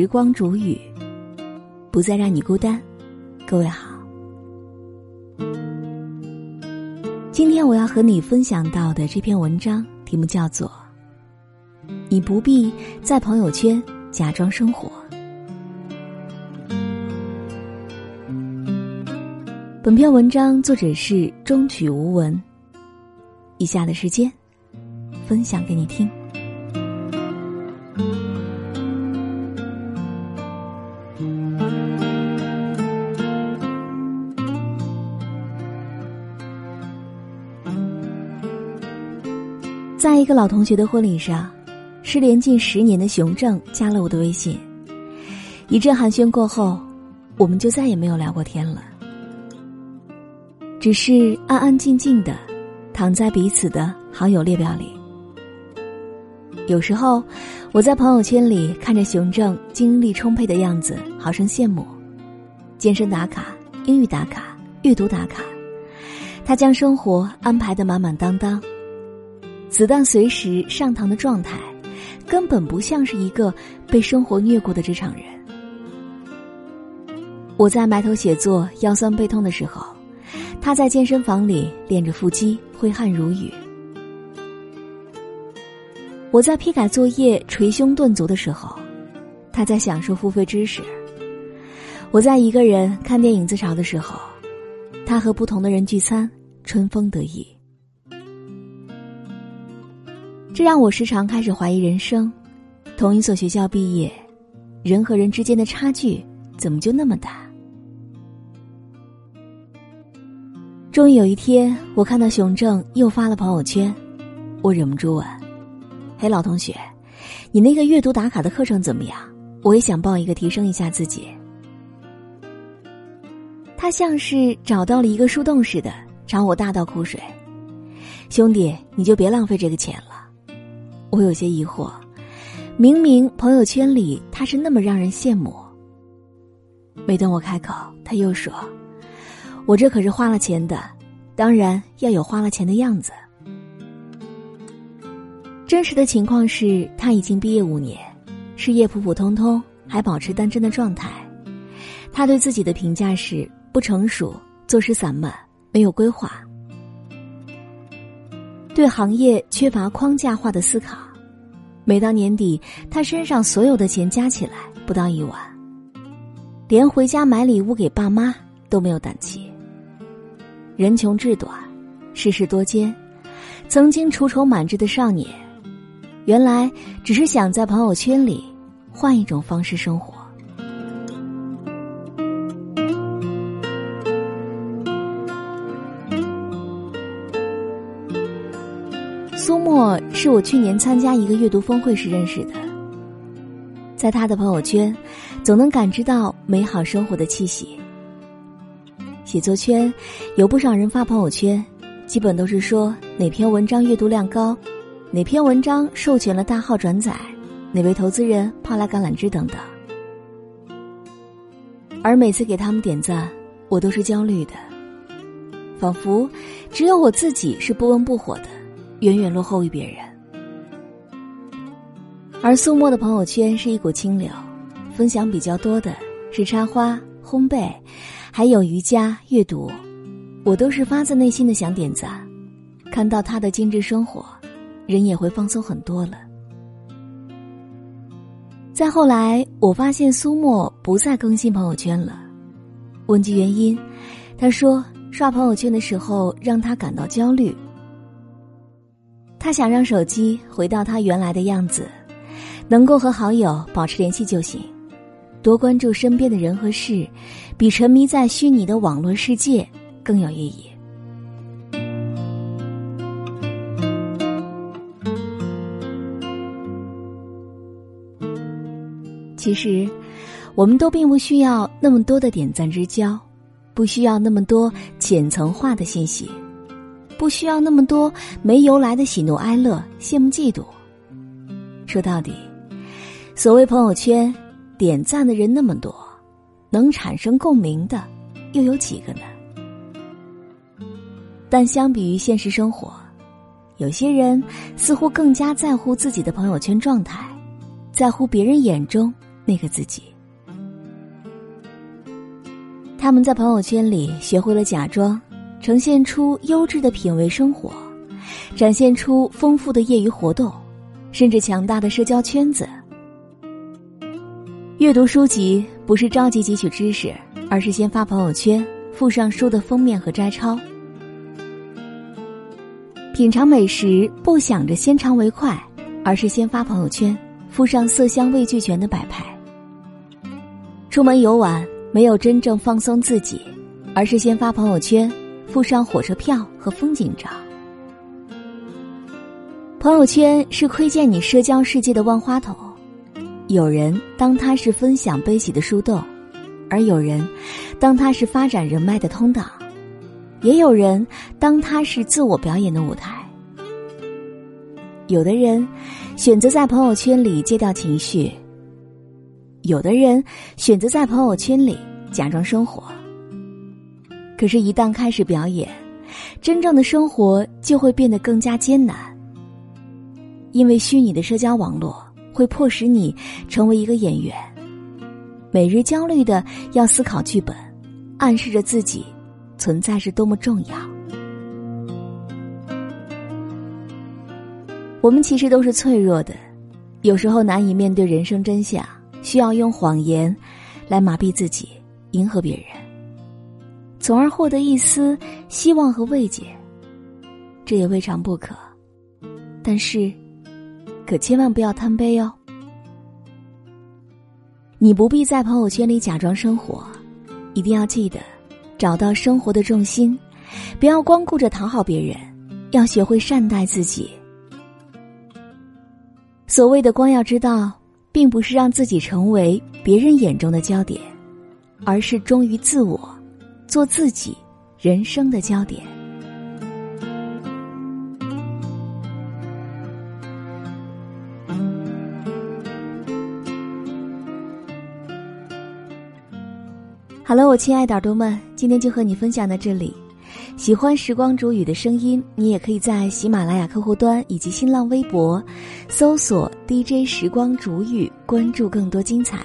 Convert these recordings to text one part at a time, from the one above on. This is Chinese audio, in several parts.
时光煮雨，不再让你孤单。各位好，今天我要和你分享到的这篇文章题目叫做《你不必在朋友圈假装生活》。本篇文章作者是中曲无闻。以下的时间，分享给你听。在一个老同学的婚礼上，失联近十年的熊正加了我的微信。一阵寒暄过后，我们就再也没有聊过天了，只是安安静静的躺在彼此的好友列表里。有时候，我在朋友圈里看着熊正精力充沛的样子，好生羡慕。健身打卡、英语打卡、阅读打卡，他将生活安排的满满当当。子弹随时上膛的状态，根本不像是一个被生活虐过的职场人。我在埋头写作、腰酸背痛的时候，他在健身房里练着腹肌，挥汗如雨。我在批改作业、捶胸顿足的时候，他在享受付费知识。我在一个人看电影自嘲的时候，他和不同的人聚餐，春风得意。这让我时常开始怀疑人生：同一所学校毕业，人和人之间的差距怎么就那么大？终于有一天，我看到熊正又发了朋友圈，我忍不住问：“嘿，老同学，你那个阅读打卡的课程怎么样？我也想报一个，提升一下自己。”他像是找到了一个树洞似的，朝我大倒苦水：“兄弟，你就别浪费这个钱了。”我有些疑惑，明明朋友圈里他是那么让人羡慕。没等我开口，他又说：“我这可是花了钱的，当然要有花了钱的样子。”真实的情况是他已经毕业五年，事业普普通通，还保持单身的状态。他对自己的评价是不成熟、做事散漫、没有规划。对行业缺乏框架化的思考，每到年底，他身上所有的钱加起来不到一万，连回家买礼物给爸妈都没有胆气。人穷志短，世事多艰，曾经踌躇满志的少年，原来只是想在朋友圈里换一种方式生活。是我去年参加一个阅读峰会时认识的，在他的朋友圈，总能感知到美好生活的气息。写作圈有不少人发朋友圈，基本都是说哪篇文章阅读量高，哪篇文章授权了大号转载，哪位投资人抛来橄榄枝等等。而每次给他们点赞，我都是焦虑的，仿佛只有我自己是不温不火的。远远落后于别人，而苏沫的朋友圈是一股清流，分享比较多的是插花、烘焙，还有瑜伽、阅读，我都是发自内心的想点赞。看到他的精致生活，人也会放松很多了。再后来，我发现苏沫不再更新朋友圈了，问及原因，他说刷朋友圈的时候让他感到焦虑。他想让手机回到他原来的样子，能够和好友保持联系就行。多关注身边的人和事，比沉迷在虚拟的网络世界更有意义。其实，我们都并不需要那么多的点赞之交，不需要那么多浅层化的信息。不需要那么多没由来的喜怒哀乐、羡慕嫉妒。说到底，所谓朋友圈，点赞的人那么多，能产生共鸣的又有几个呢？但相比于现实生活，有些人似乎更加在乎自己的朋友圈状态，在乎别人眼中那个自己。他们在朋友圈里学会了假装，呈现出优质的品味生活，展现出丰富的业余活动，甚至强大的社交圈子。阅读书籍不是着急汲取知识，而是先发朋友圈，附上书的封面和摘抄。品尝美食不想着先尝为快，而是先发朋友圈，附上色香味俱全的摆拍。出门游玩没有真正放松自己，而是先发朋友圈，附上火车票和风景照。朋友圈是窥见你社交世界的万花筒。有人当它是分享悲喜的树洞，而有人当它是发展人脉的通道，也有人当它是自我表演的舞台。有的人选择在朋友圈里戒掉情绪，有的人选择在朋友圈里假装生活。可是，一旦开始表演，真正的生活就会变得更加艰难，因为虚拟的社交网络。会迫使你成为一个演员，每日焦虑的要思考剧本，暗示着自己存在是多么重要。我们其实都是脆弱的，有时候难以面对人生真相，需要用谎言来麻痹自己，迎合别人，从而获得一丝希望和慰藉，这也未尝不可。但是。可千万不要贪杯哦！你不必在朋友圈里假装生活，一定要记得找到生活的重心，不要光顾着讨好别人，要学会善待自己。所谓的光耀之道，并不是让自己成为别人眼中的焦点，而是忠于自我，做自己人生的焦点。好了，我亲爱的耳朵们，今天就和你分享到这里。喜欢时光煮雨的声音，你也可以在喜马拉雅客户端以及新浪微博搜索 DJ 时光煮雨，关注更多精彩。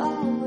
all